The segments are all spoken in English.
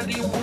Hollywood.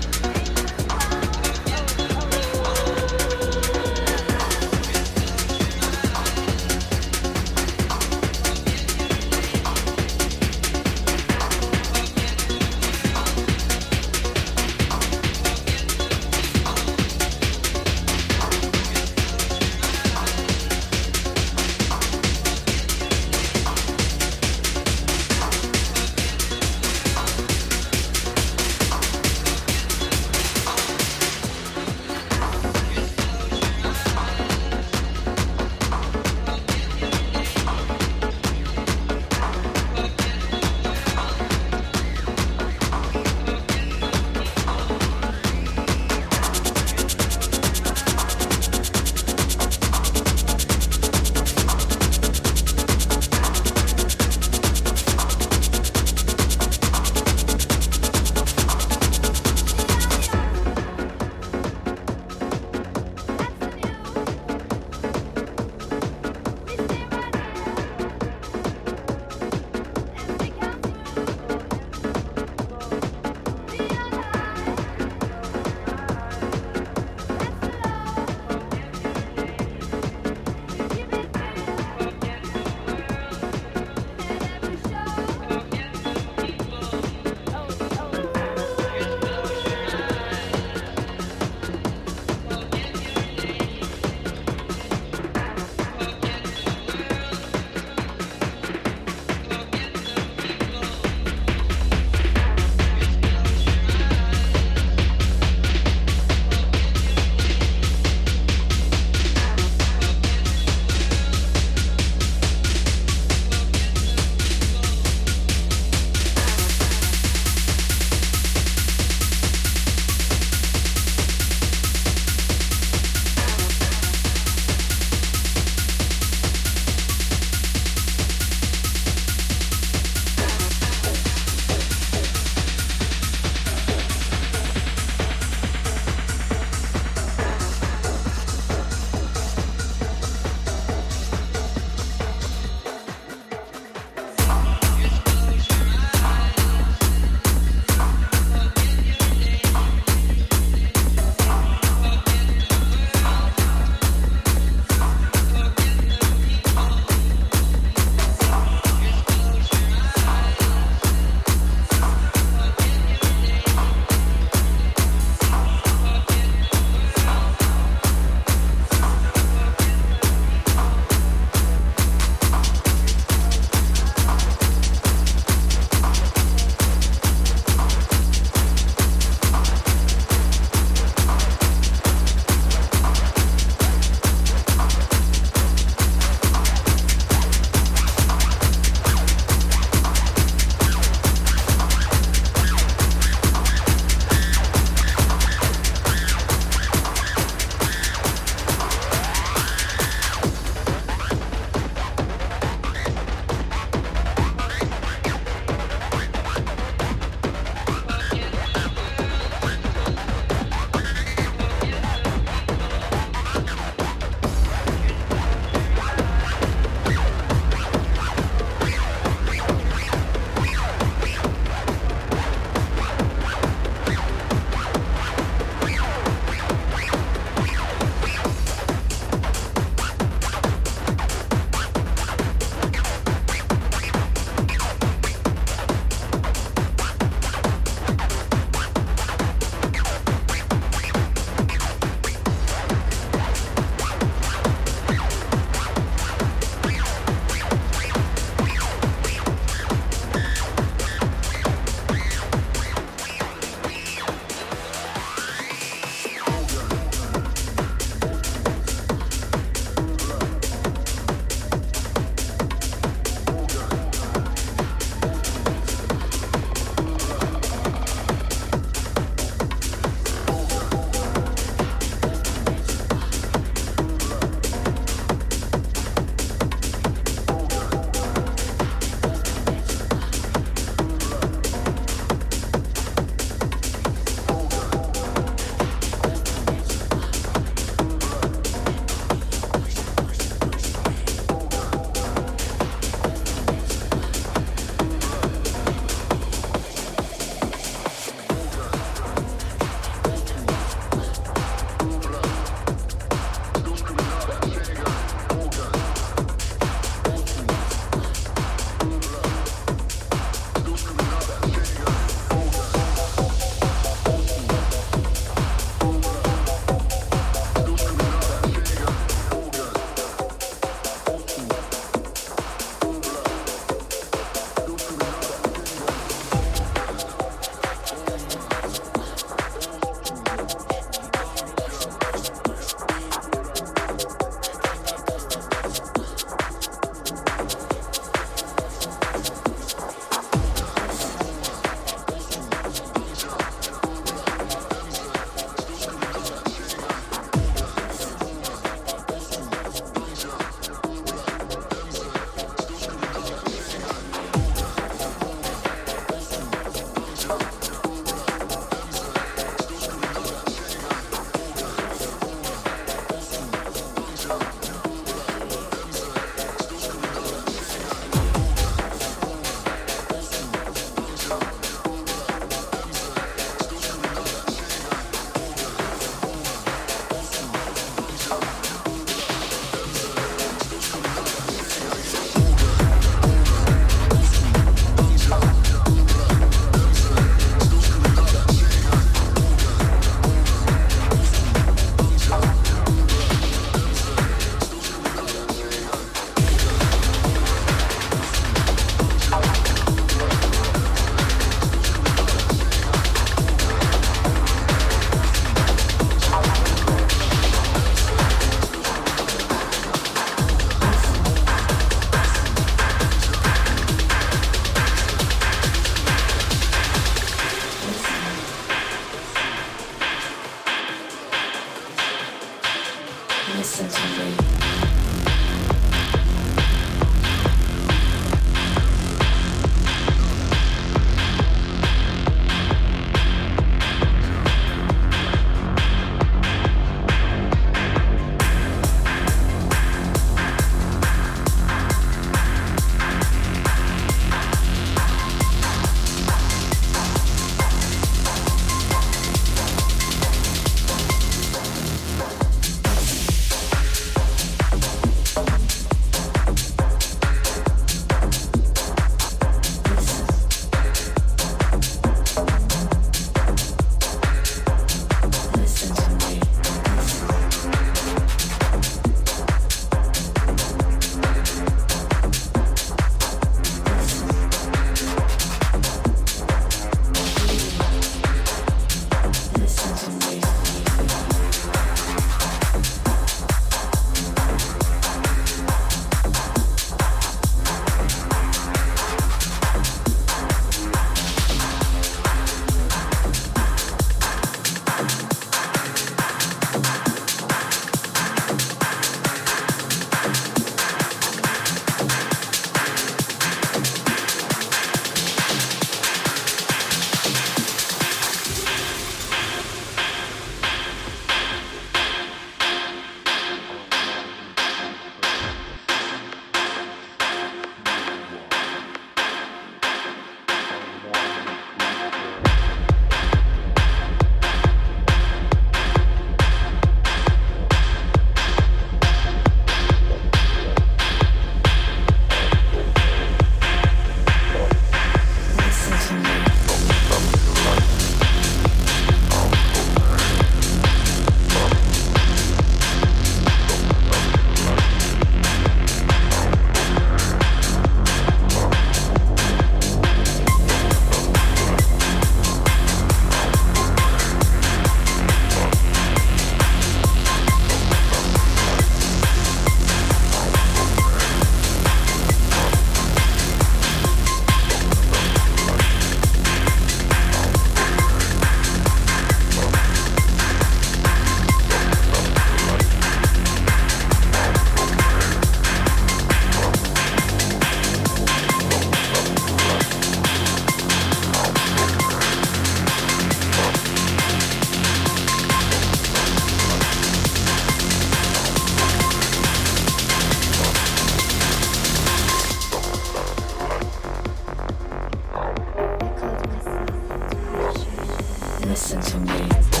listen to me.